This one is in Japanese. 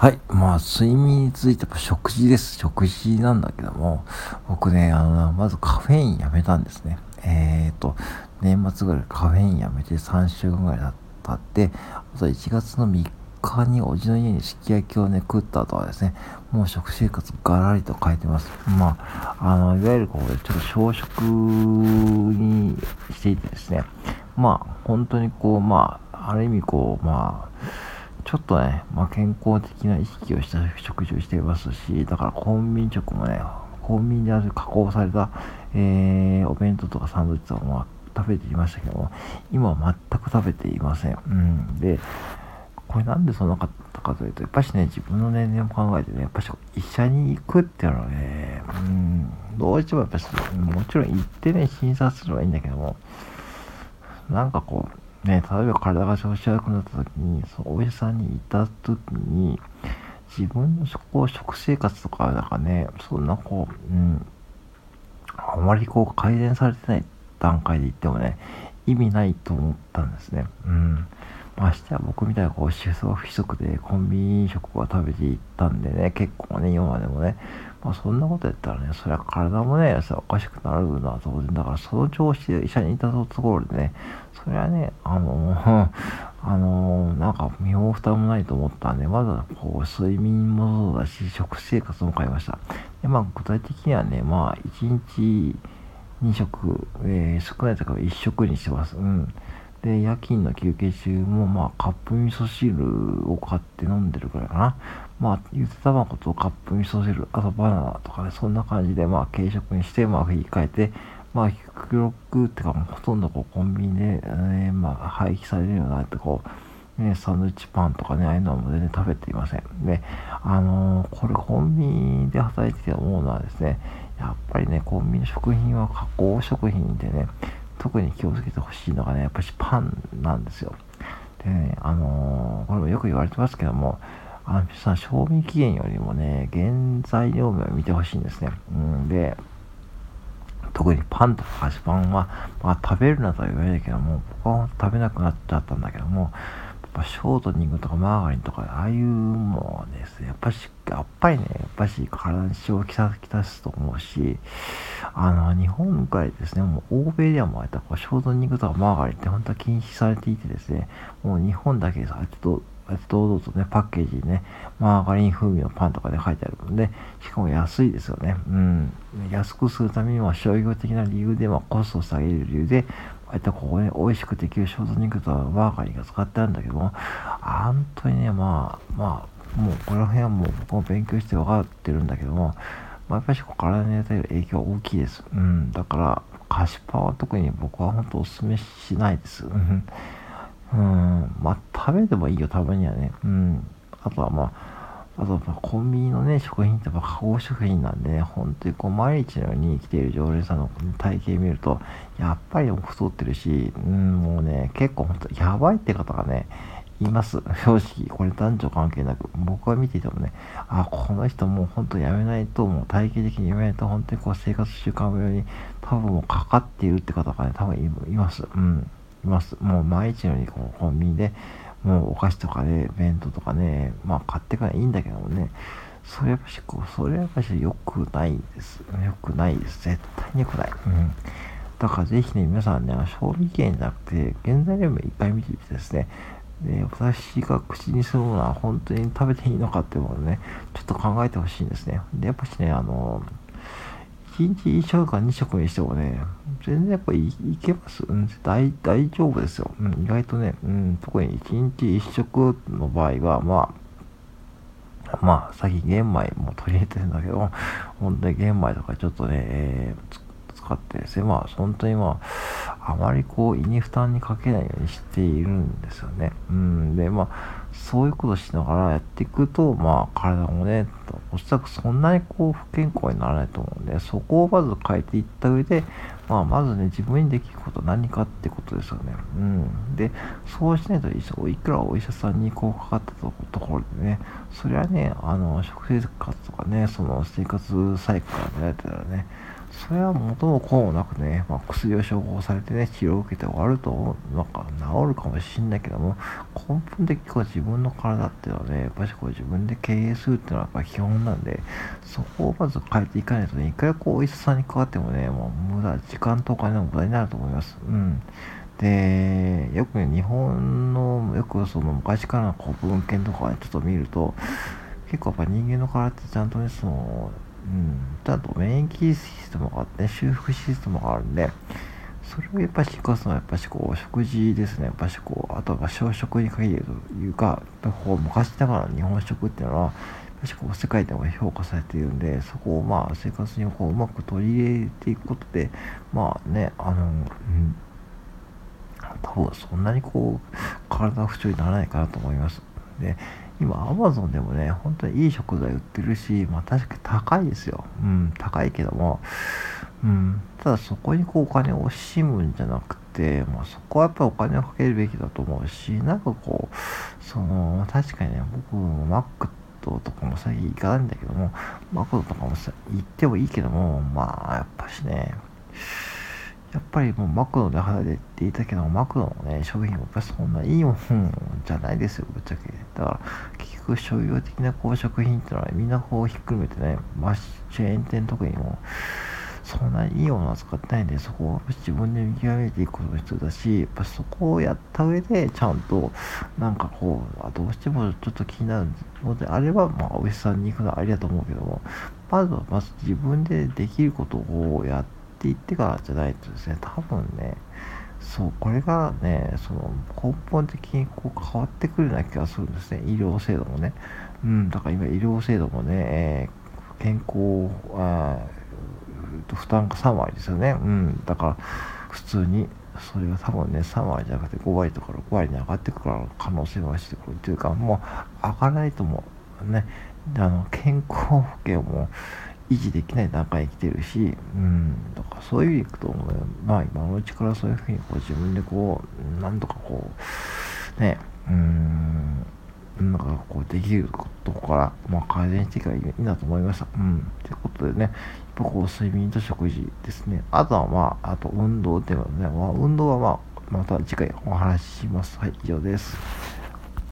はい。まあ、睡眠について食事です。食事なんだけども、僕ね、あの、まずカフェインやめたんですね。えっ、ー、と、年末ぐらいカフェインやめて3週間ぐらい経って、あと1月の3日におじの家にすき焼きをね、食った後はですね、もう食生活ガラリと変えてます。まあ、あの、いわゆるこう、ちょっと小食にしていてですね、まあ、本当にこう、まあ、ある意味こう、まあ、ちょっとね、まあ、健康的な意識をした食事をしていますし、だからコンビニ食もね、コンビニで加工された、えー、お弁当とかサンドイッチとかも食べていましたけども、今は全く食べていません。うん。で、これなんでそんなかったかというと、やっぱしね、自分の年齢も考えてね、やっぱし医者に行くっていうのはね、うん、どうしてもやっぱし、もちろん行ってね、診察すればいいんだけども、なんかこう、ね、例えば体が調子悪くなった時に、そのお医者さんに行った時に、自分のこう食生活とか、なんかね、そんなこう、うん、あまりこう改善されてない段階で言ってもね、意味ないと思ったんですね。うん。ましては僕みたいなこう、思想不規則でコンビニ食を食べていったんでね、結構ね、今までもね、まあそんなことやったらね、そりゃ体もね、おかしくなるのは当然だから、その調子で医者にいたところでね、それはね、あの、あの、なんか身も蓋もないと思ったんで、まずはこう、睡眠もそうだし、食生活も変えました。で、まあ具体的にはね、まあ1日2食、えー、少ないとか1食にしてます。うん。で、夜勤の休憩中も、まあ、カップ味噌汁を買って飲んでるくらいかな。まあ、ゆで卵とカップ味噌汁、あとバナナとかね、そんな感じで、まあ、軽食にして、まあ、振り返って、まあ、極力ってか、ほとんどこう、コンビニで、ね、まあ、廃棄されるようになって、こう、ね、サンドイッチパンとかね、ああいうのも全然食べていません。で、あのー、これコンビニで働いてて思うのはですね、やっぱりね、コンビニ食品は加工食品でね、特に気をつけてほしいのがね、やっぱりパンなんですよ。でね、あのー、これもよく言われてますけども、あの、皆さん、賞味期限よりもね、原材料名を見てほしいんですね。うん、で、特にパンとか菓子パンは、まあ食べるなとは言われるけども、僕は食べなくなっちゃったんだけども、ぱショートニングとかマーガリンとか、ああいうもんですね、やっぱし、やっぱりね、やっぱし体に塩をきたきたすと思うし、あの、日本ぐらですね、もう欧米ではもうあったショートニングとかマーガリンって本当は禁止されていてですね、もう日本だけです。あと堂々とね、パッケージにね、マーガリン風味のパンとかで書いてあるので、しかも安いですよね。うん。安くするためには商業的な理由で、まあ、コストを下げる理由で、ああいったここね、美味しくできるショート肉とマーガリンが使ってあるんだけども、本当にね、まあ、まあ、もうこの辺はもう僕も勉強して分かってるんだけども、まあ、やっぱり体に与える影響大きいです。うん。だから、菓子パンは特に僕は本当お勧めしないです。うん。うんまあ、食べてもいいよ、たまにはね。うん。あとはまあ、あとは、コンビニのね、食品ってやっぱ加工食品なんでね、本当にこう、毎日のように生きている常連さんの体型見ると、やっぱり太ってるし、うん、もうね、結構本当やばいって方がね、います。正直。これ男女関係なく。僕は見ていてもね、あ、この人もう本当やめないと、もう体型的にやめないと、本当にこう生活習慣病に多分もうかかっているって方がね、多分います。うん。います。もう毎日のようにこうコンビニで、もうお菓子とかね、弁当とかね、まあ買ってからいいんだけどもね、それやっぱし、こう、それやっぱし良くないです。良くないです。絶対に良くない。うん。だからぜひね、皆さんね、賞味期限じゃなくて、原材料名いっぱい見てみてですね、で、私が口にするものは本当に食べていいのかっていうものをね、ちょっと考えてほしいんですね。で、やっぱしね、あの、一日一食か二食にしてもね、全然やっぱいいけます？うん、大大丈夫ですよ。うん、意外とね、うん、特に一日一食の場合は、まあ、まあ、さっき玄米も取り入れてるんだけど、本当に玄米とかちょっとね、えー、使ってですね、まあ、本当にまあ、あまりこう、胃に負担にかけないようにしているんですよね。うん、で、まあ、そういうことしながらやっていくと、まあ、体もね、おそらくそんなにこう、不健康にならないと思うんで、そこをまず変えていった上で、まあ、まずね、自分にできること何かってことですよね。うん。で、そうしないといくらお医者さんにこうかかったところでね、それはね、あの、食生活とかね、その生活サイクルが出られたらね、それは元も子もなくね、まあ、薬を処方されてね、治療を受けて終わると、なんか治るかもしれないけども、根本的にこう自分の体っていうのはね、やっぱりこう自分で経営するっていうのはやっぱ基本なんで、そこをまず変えていかないとね、いくらこうお医者さんにかかってもね、もう無駄、時間とお金の無駄になると思います。うん。で、よくね、日本の、よくその昔からのこう文献とかね、ちょっと見ると、結構やっぱ人間の体ってちゃんとね、その、うん、ちゃんと免疫システムがあって、ね、修復システムがあるんで、それをやっぱりしかすのはやっぱしこう食事ですね。やっぱしこう、あとは小食に限るというか、やっぱこう昔ながらの日本食っていうのは、やっぱこう世界でも評価されているんで、そこをまあ生活にこううまく取り入れていくことで、まあね、あの、うん多分そんなにこう、体不調にならないかなと思います。で、今、アマゾンでもね、本当にいい食材売ってるし、まあ確かに高いですよ。うん、高いけども、うん、ただそこにこうお金を惜しむんじゃなくて、まあそこはやっぱお金をかけるべきだと思うし、なんかこう、その、確かにね、僕もマックとかも最近行かないんだけども、マクドとかもさ、行ってもいいけども、まあやっぱしね、やっぱりもうマクドで働いていたけど、マクドのね、商品もやっぱそんないいもんじゃないですよ、ぶっちゃけ。だから、結局商業的なこう食品ってのは、みんなこうひっくるめてね、まあ、チェーン店特にも、そんなにいいものは使ってないんで、そこを自分で見極めていくことが必要だし、やっぱそこをやった上で、ちゃんと、なんかこう、どうしてもちょっと気になるのであれば、まあ、お医者さんに行くのはありだと思うけども、まずは、まず自分でできることをやって、っていってからじゃないとですね、多分ね、そう、これがね、その根本的にこう変わってくるような気がするんですね、医療制度もね。うん、だから今医療制度もね、えー、健康、あ負担が3割ですよね。うん、だから普通にそれが多分ね、3割じゃなくて5割とか6割に上がってくから可能性はしてくるっていうか、もう上がらないと思う。ね、あの健康保険も維持できない段階に来てるし、うん、だからそういう意味でいくと、まあ今のうちからそういうふうにこう自分でこう、なんとかこう、ね、うん、なんかこうできるとこから、まあ、改善していけばいいなと思いました。うん。ということでね、やっぱこう睡眠と食事ですね。あとはまあ、あと運動っていうのはね、まあ、運動はまあ、また次回お話しします。はい、以上です。